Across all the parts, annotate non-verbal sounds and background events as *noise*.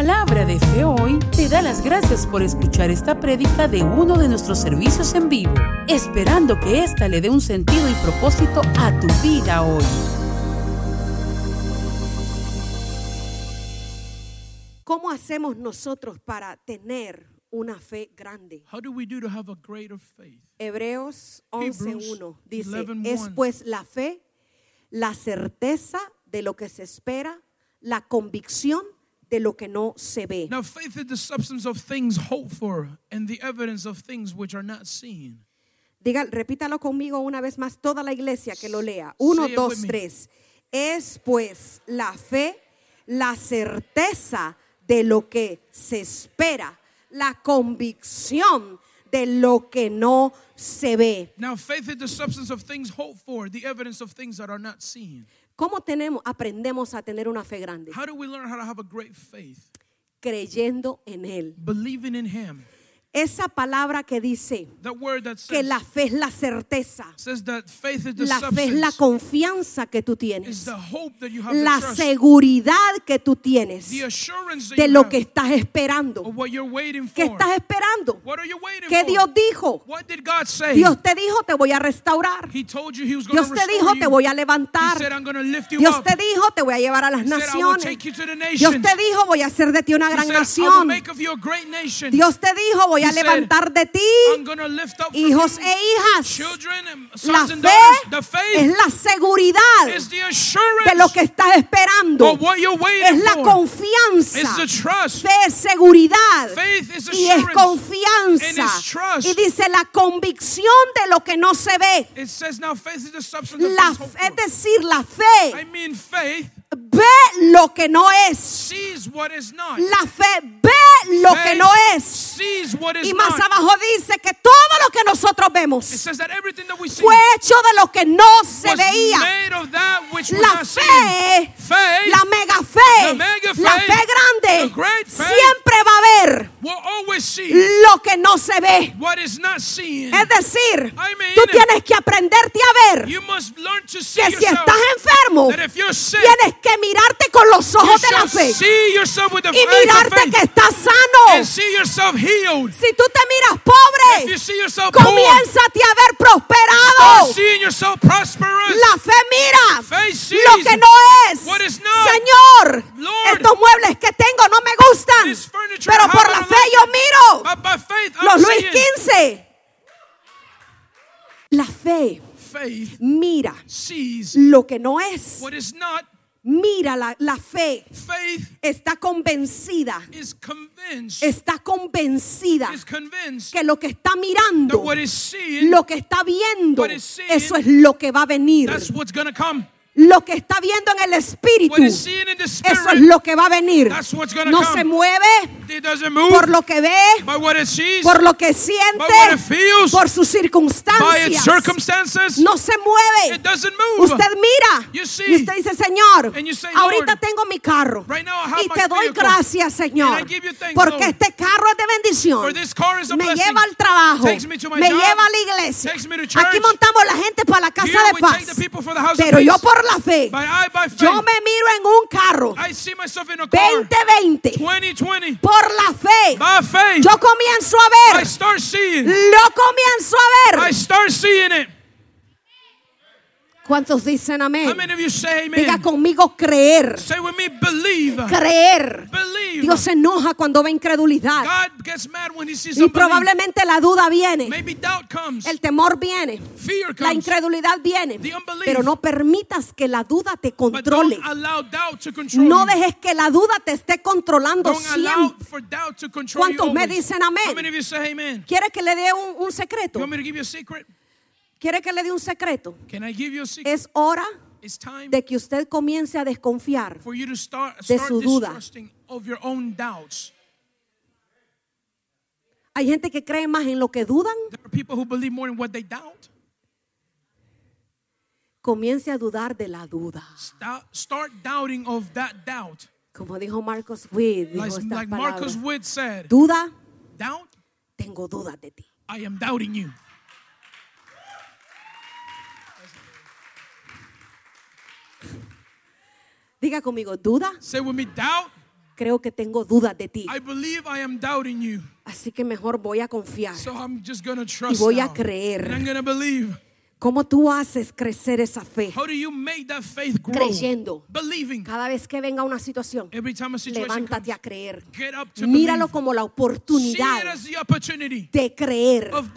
Palabra de Fe Hoy te da las gracias por escuchar esta prédica de uno de nuestros servicios en vivo, esperando que ésta le dé un sentido y propósito a tu vida hoy. ¿Cómo hacemos nosotros para tener una fe grande? How do we do to have a greater faith? Hebreos Hebrews 11.1 dice, 11:1. es pues la fe, la certeza de lo que se espera, la convicción de lo que no se ve. Now, faith is the substance of things hoped for and the evidence of things which are not seen. Diga, repítalo conmigo una vez más, toda la iglesia que lo lea. Uno, Say dos, tres. Es pues la fe, la certeza de lo que se espera, la convicción de lo que no se ve. Now, faith is the substance of things hoped for, the evidence of things that are not seen. ¿Cómo tenemos, aprendemos a tener una fe grande? How do we learn how to have a great faith? Creyendo en Él. Believing in Him. Esa palabra que dice que la fe es la certeza, la fe es la confianza que tú tienes, la seguridad que tú tienes de lo que estás esperando. ¿Qué estás esperando? ¿Qué? Dios dijo? Dios te dijo, te voy a restaurar. He told you He was going Dios to te dijo, te voy a levantar. Dios up. te dijo, te voy a llevar a las naciones. Dios te dijo, voy a hacer de ti una gran nación. Dios te dijo, voy a He said, levantar de ti hijos e hijas. La fe es la seguridad de lo que estás esperando. Es la confianza. Fe es seguridad. Y es confianza. Y dice la convicción de lo que no se ve. La, es decir, la I fe mean faith ve lo que no es. sees what is not. La fe ve lo que no es. sees what is Y más not. abajo dice que todo lo que nosotros vemos says that everything that we see fue hecho de lo que no se veía. La fe, la mega fe, la fe grande, siempre va a ver lo que no se ve. what is not seen. Es decir, tú tienes que aprenderte a ver You must learn to see que si estás enfermo, tienes que mirarte con los ojos de la fe y mirarte que estás sano. Si tú te miras pobre, comiénzate a ver prosperado. La fe mira lo que no es. Señor, estos muebles que tengo no me gustan, pero por la fe yo miro los Luis seeing 15. La fe mira lo que no es. Mira la, la fe. Faith Está convencida. is convinced, Está convencida is convinced que lo que está mirando, lo que está viendo, eso es lo que va a venir. that's what's to come. Lo que está viendo en el espíritu, eso es lo que va a venir. No come. se mueve move por lo que ve, sees, por lo que siente, feels, por sus circunstancias. No se mueve. It doesn't move. Usted mira You see. y usted dice, Señor, say, ahorita tengo mi carro right now y te doy vehicle. gracias, Señor, thanks, porque Lord. este carro es de bendición. Me blessing. lleva al trabajo, me job. lleva a la iglesia. Aquí montamos la gente para la casa de paz. Pero yo por la fe, yo me miro en un carro I see myself in a car. 2020 2020. por la fe. Yo comienzo a ver, start seeing. lo comienzo a ver. ¿Cuántos dicen amén? Diga conmigo creer, Say with me, believe. creer. Believe. Dios se enoja cuando ve incredulidad. God gets mad when he sees Y probablemente la duda viene, Maybe doubt comes. el temor viene, Fear la comes. incredulidad viene. The unbelief. Pero no permitas que la duda te But controle. don't allow doubt to control No dejes que la duda te esté controlando Don't allow siempre. for doubt to control you ¿Cuántos me dicen amén? How many of you say amen? ¿Quiere que le dé un, un secreto? You want me to give you a secret? ¿Quiere que le dé un secreto? Can I give you a secret? Es hora It's time de que usted comience a desconfiar for you to start, de start su duda. of your own doubts. Hay gente que cree más en lo que dudan. There are people who believe more in what they doubt. Comience a dudar de la duda. Start, start doubting of that doubt. Como dijo Marcos Witt, dijo Like, like. Witt said, Duda, doubt, tengo dudas de ti. I am doubting you. Diga conmigo, duda, Say with me, doubt, creo que tengo dudas de ti. I believe I am doubting you. Así que mejor voy a confiar. So I'm just to trust voy a creer. And I'm to believe. ¿Cómo tú haces crecer esa fe? How do you make that faith grow? Creyendo. Believing. Cada vez que venga una situación, Every time a situation levántate comes, a creer. get up to Míralo believe. como la oportunidad de creer of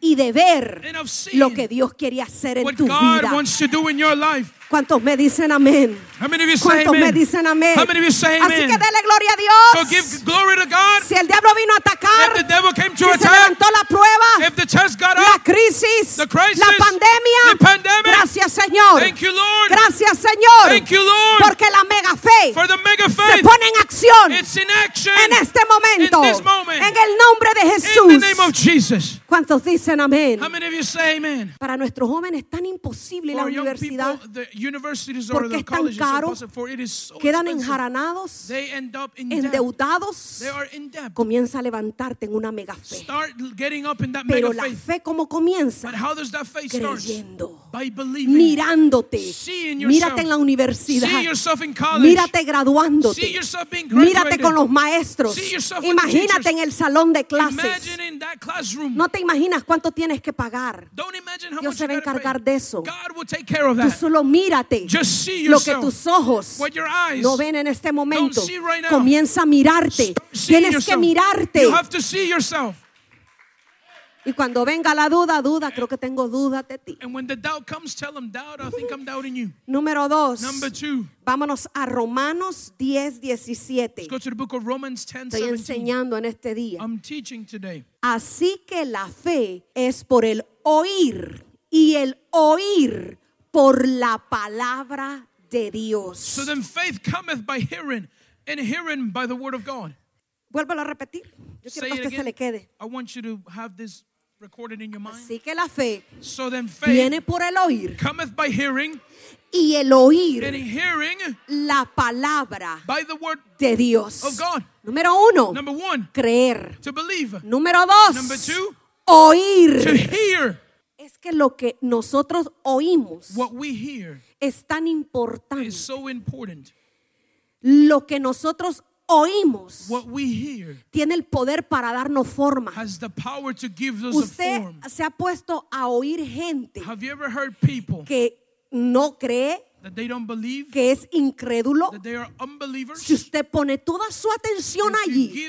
y de ver and of seeing lo que Dios quería hacer en what tu God vida. wants to do in your life. ¿Cuántos me dicen amén? How many of you say ¿Cuántos me dicen amén? Así que dele gloria a So Dios. give glory to God. Si el diablo vino a atacar, If the devil came si to se attack, levantó la prueba, if the test got la up, crisis, the crisis, la pandemia, the pandemic. gracias Señor. Thank you, Lord. Gracias Señor. Thank you, Lord. Porque la mega fe For the mega se faith, pone en acción it's in action en este momento. in this moment. En el nombre de in the name of Jesús. Jesus. ¿Cuántos dicen amén? How many of you say amen? Para nuestros jóvenes es tan imposible la For young universidad. people, the Porque the es tan caro, possible, for it is so Quedan enjaranados, They end up in debt. endeudados. They are in debt. Comienza a levantarte en una mega fe. Start getting up in that Pero mega la fe como comienza But how does that faith start? creyendo. Mirándote. Mírate en la universidad. Mírate graduándote. Mírate con los maestros. Imagínate en el salón de clases. No te imaginas cuánto tienes que pagar. Dios se va a encargar de eso. God will take care of Tú that. solo mírate lo que tus ojos no ven en este momento. Comienza a mirarte. Tienes que yourself. mirarte. You have to see yourself. Y cuando venga la duda, duda, creo que tengo dudas de ti. And when the doubt comes, tell them, doubt, I think I'm doubting you. Número dos. Two, Vámonos a Romanos 10, 17. let's go to the book of Romans 10, Estoy 17. enseñando en este día. I'm teaching today. Así que la fe es por el oír y el oír por la palabra de Dios. So then faith cometh by hearing, and hearing by the word of God. Vuelvo a repetir. Yo quiero que se le quede. I want you to have this recorded in your mind. Así que la fe So then faith viene por el oír cometh by hearing, y el and oír hearing la palabra by the word de Dios. of God. Número uno, Number one, creer. to believe. Número dos, Number two, to oír. hear. Es que lo que nosotros oímos What we hear es tan importante. is so important. Lo que nosotros oímos What we hear tiene el poder para darnos forma. has the power to give us a Usted form. se ha puesto a oír gente Have you ever heard people que no cree, that they don't believe, que es incrédulo. that they are unbelievers? Si usted pone toda su atención allí,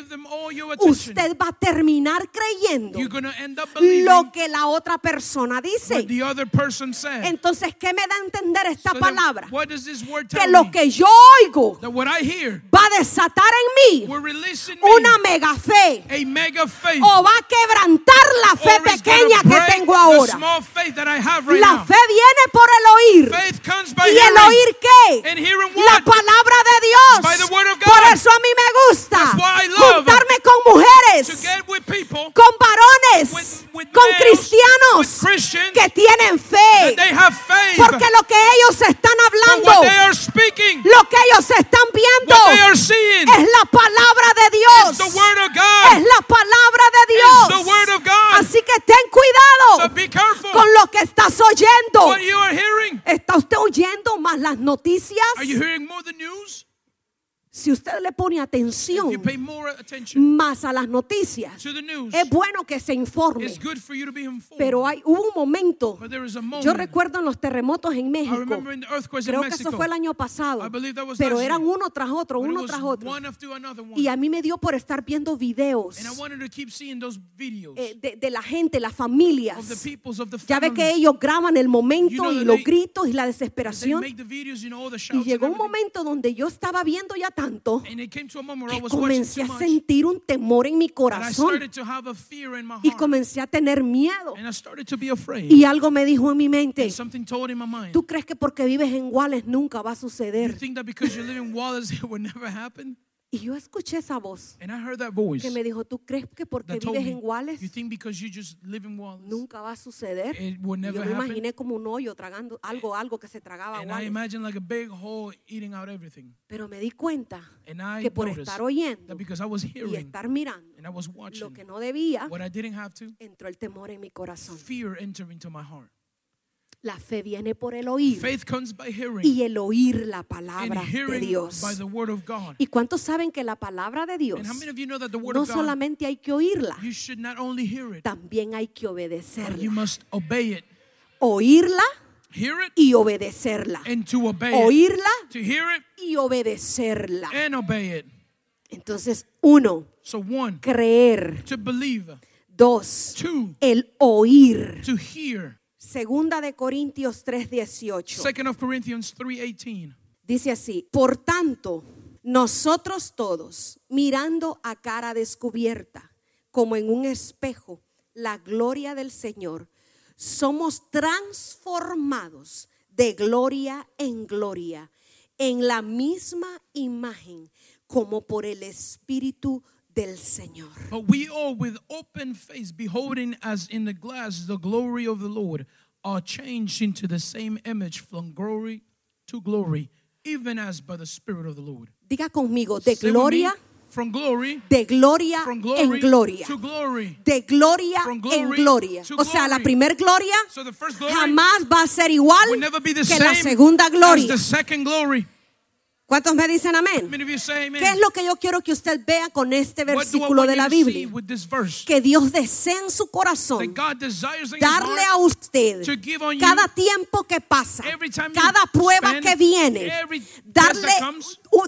usted va a terminar creyendo lo que la otra persona what dice. the other person said. Entonces, ¿qué me da a entender esta palabra? what does this word Que lo que yo oigo That what I hear, va a desatar en mí una mega fe a mega faith. o va a quebrantar la fe pequeña que tengo ahora. La now. fe viene por el oír. ¿Y el oír qué? La palabra de Dios. Por eso a mí attention. Attention más a las noticias, to the news, es bueno que se informe. it's good for you to be informed. Pero hay, hubo un momento, moment. yo recuerdo en los terremotos en México, creo que eso fue el año pasado, pero eran uno tras otro, uno tras otro. one after another one. Y a mí me dio por estar viendo videos eh, de, de la gente, las of the familias. Ya ve que ellos graban el momento You know y los they- gritos y la desesperación. videos, you know, Y llegó un momento donde yo estaba viendo ya tanto que comencé a sentir un temor en mi corazón y comencé a tener miedo. And I started to be afraid. Y algo me dijo en mi mente. ¿tú crees que porque vives en Wales nunca va a suceder? *laughs* Wallace? Y yo escuché esa voz And I heard that voice que me dijo, ¿tú crees que porque that told vives me, en Wales you think because you just live in Wallace, nunca va a suceder? it never Yo me happen? imaginé como un hoyo tragando algo, algo que se tragaba And I Wales. imagine like a big hole eating out everything. Pero me di cuenta And I que por noticed estar oyendo that because I was y hearing estar mirando and I was lo watching que no debía, what I didn't have to, entró el temor en mi corazón. fear entered into my heart. La fe viene por el oír Faith comes by hearing, y el oír la palabra de Dios. by the word of God. ¿Y cuántos saben que la palabra de Dios you know that the word no solamente hay que oírla, it, también hay que obedecerla? must obey it. Oírla Hear it y obedecerla. and to obey it. Oírla To hear it y obedecerla. and obey it. Entonces, uno, So one, creer. to believe. Dos, Two, el oír. to hear. Segunda de Corintios 3:18. Second of Corinthians 3:18. Dice así, por tanto, nosotros todos, mirando a cara descubierta, como en un espejo, la gloria del Señor, somos transformados de gloria en gloria, en la misma imagen, como por el Espíritu del Señor. But we all, with open face, beholding as in the glass the glory of the Lord, are changed into the same image from glory to glory, even as by the Spirit of the Lord. Diga conmigo, de Say gloria, from glory, de gloria from glory en gloria. to glory. de gloria From en gloria. to O sea, la glory. primer gloria So the first glory jamás va a ser igual will never be the que same la segunda gloria. ¿Cuántos me dicen amén? ¿Qué es lo que yo quiero que usted vea con este versículo de la Biblia? Que Dios desea en su corazón darle a usted cada tiempo que pasa, cada prueba que viene, darle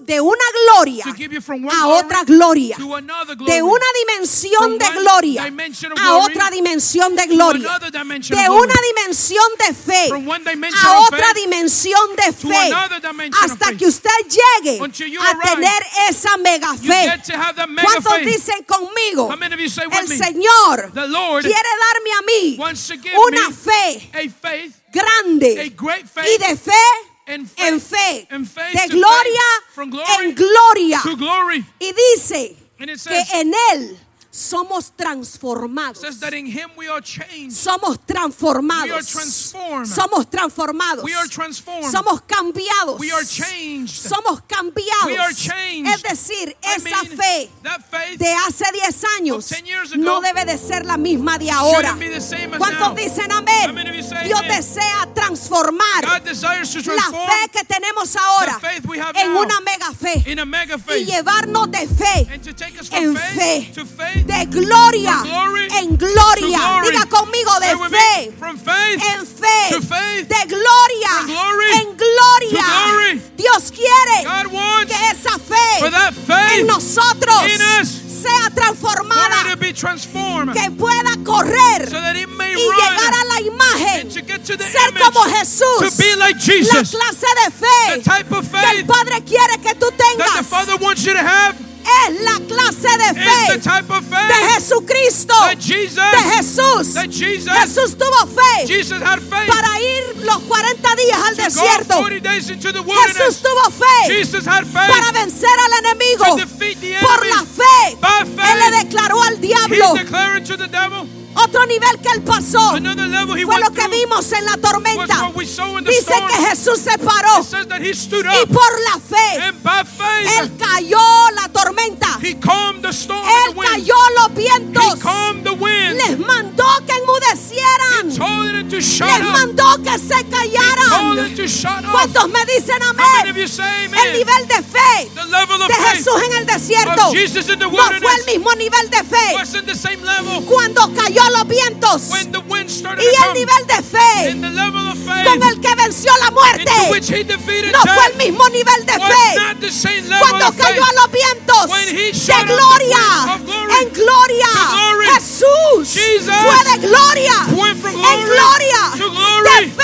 de una gloria a otra gloria, de una dimensión de gloria a otra dimensión de gloria, de una dimensión de fe a otra dimensión de fe hasta que usted llegue a tener esa mega fe. ¿Cuántos dicen conmigo? El? Señor quiere darme a mí una fe grande y de fe en fe, de gloria en gloria. Y dice que en Él somos transformados. says that in Him we are changed. Somos transformados. We are transformed. Somos transformados. We are transformed. Somos cambiados. We are changed. Somos cambiados. We are changed. Es decir, I esa mean, fe that faith de hace 10 años of 10 years ago no debe de ser la misma de ahora. be the same as ¿Cuántos now. dicen amén? Dios desea transformar la fe que tenemos ahora en una mega fe y llevarnos de fe en fe, de gloria en gloria. Diga conmigo de fe en fe, de gloria en gloria. Dios quiere que esa fe en nosotros sea for transformada, que pueda correr so y llegar a la imagen, ser como Jesús, like la Jesus. clase de fe que el Padre quiere que tú tengas Es la clase de fe type of de faith Jesucristo, Jesus, de Jesús. Jesus, Jesús tuvo fe para ir los 40 días al desierto. 40 days into the Jesús tuvo fe Jesus had faith para vencer al enemigo. to defeat the Por la fe, Él le declaró al diablo otro nivel que él pasó. Fue lo que vimos en la tormenta. Dice que Jesús se paró y por la fe él cayó la tormenta. Él cayó los vientos. Les mandó que enmudecieran. Les mandó que se callaran. ¿Cuántos me dicen amén? El nivel de fe de Jesús en el desierto no fue el mismo nivel de fe cuando cayó los vientos. Y el nivel de fe con el que venció la muerte no fue el mismo nivel de fe cuando cayó a los vientos de gloria en gloria. Jesús fue de gloria en gloria de fe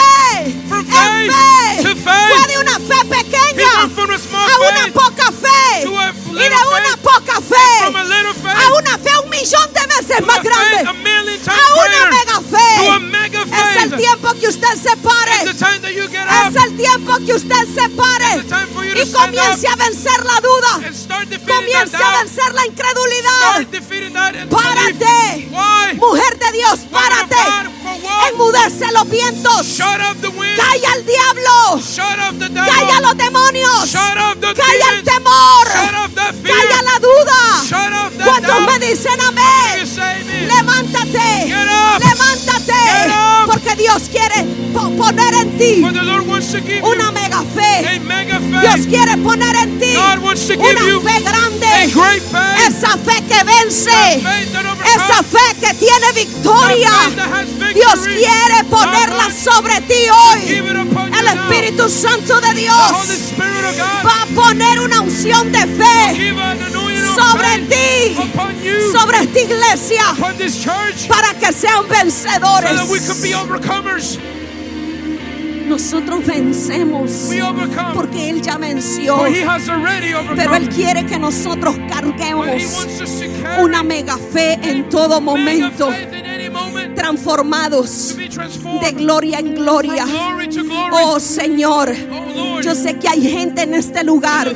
veces to más a a grande. a una mega a fe. es el tiempo que usted se pare. Es el tiempo que usted se pare. Y comience a vencer la duda. comience a vencer la incredulidad. Párate. Mujer de Dios párate. enmudece los vientos. Calla al diablo. Calla los demonios poner en ti una mega fe. Dios quiere poner en ti una fe grande. Esa fe que vence. Esa fe que tiene victoria. Dios quiere ponerla sobre ti hoy. El. Espíritu Santo de Dios va a poner una unción de fe sobre ti, sobre esta iglesia, para que sean vencedores. Nosotros vencemos porque Él ya venció. Pero Él quiere que nosotros carguemos una mega fe en todo momento, transformados de gloria en gloria. Oh Señor, oh yo sé que hay gente en este lugar,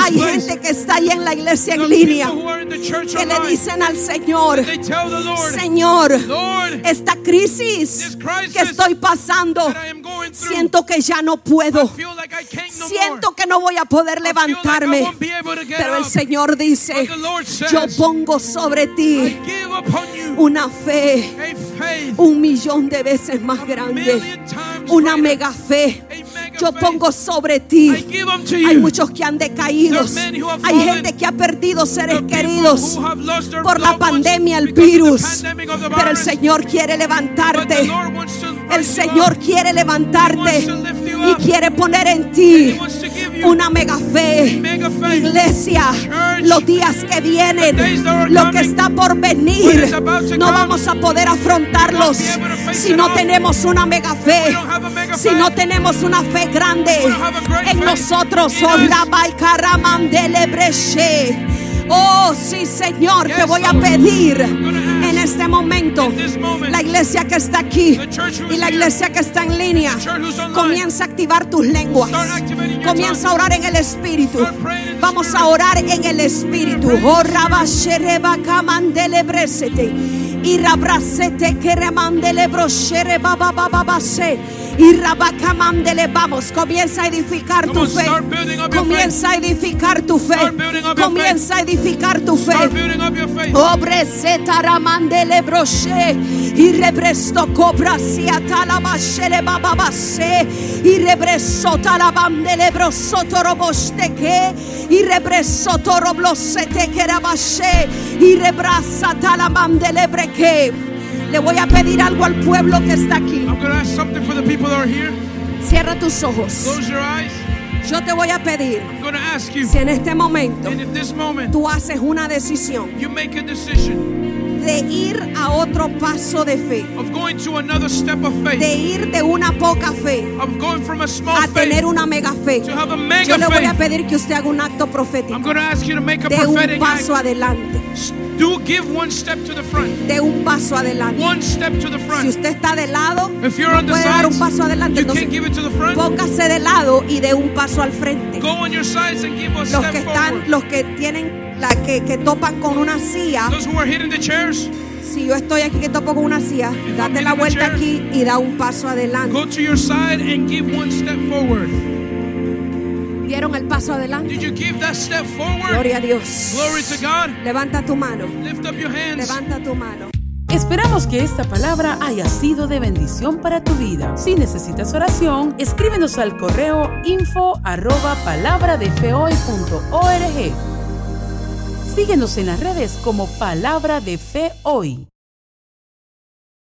hay gente que está ahí en la iglesia en línea, que le dicen al Señor, Señor, esta crisis que estoy pasando, siento que ya no puedo, siento que no voy a poder levantarme. Pero el. Señor dice, yo pongo sobre ti una fe un millón de veces más grande, una mega fe. Yo pongo sobre ti. Hay muchos que han decaído. Hay gente que ha perdido seres queridos por la pandemia, el virus. Pero el. Señor quiere levantarte. El Señor quiere levantarte y quiere poner en ti una mega fe. Iglesia, los días que vienen, lo que está por venir, no vamos a poder afrontarlos si no tenemos una mega fe, si no tenemos una fe grande en nosotros. Oh. Oh, sí, Señor, te voy a pedir Este momento, la iglesia que está aquí y la iglesia que está en línea, comienza a activar tus lenguas. Comienza a orar en el Espíritu. Vamos a orar en el Espíritu. Oh. Y que remandele Y rabakamandele vamos. Comienza a edificar tu fe. Comienza a edificar tu fe. Comienza a edificar tu fe. Obre ramandele broche y rebresto cobra si atalabashele bababase y rebreso talabandele brosoto roboste y rebreso toroblosete que rabashe y rebrasa talabandele breque. Le voy a pedir algo al pueblo que está aquí. I'm going to ask something for the people that are here. Cierra tus ojos. Close your eyes. Yo te voy a pedir I'm going to ask you, si en este momento moment, tú haces una decisión you make a decision de ir a otro paso de fe. of going to another step of faith, de ir de una poca fe of going from a small a tener una mega fe. to have a Yo mega le voy a pedir que usted haga un acto profético I'm going to ask you to make a de un prophetic act. paso adelante, Do give one step to the front. de un paso adelante. One step to the Si front. usted está de lado, If you're on the puede dar un paso adelante. you can't Entonces, give it to the front. póngase de lado y de un paso al frente. Go on your sides and give a Los step que están, forward. los que tienen, la que, que topan con una silla. Those who are hitting the chairs, Si yo estoy aquí que topo con una silla, date la vuelta chair, aquí y da un paso adelante. go to your side and give one step forward. ¿Dieron el paso adelante? Did you give that step forward? Gloria a Dios. Glory to God. Levanta tu mano. Lift up your hands. Levanta tu mano. Esperamos que esta palabra haya sido de bendición para tu vida. Si necesitas oración, escríbenos al correo info arroba palabradefehoy.org. Síguenos en las redes como Palabra de Fe Hoy.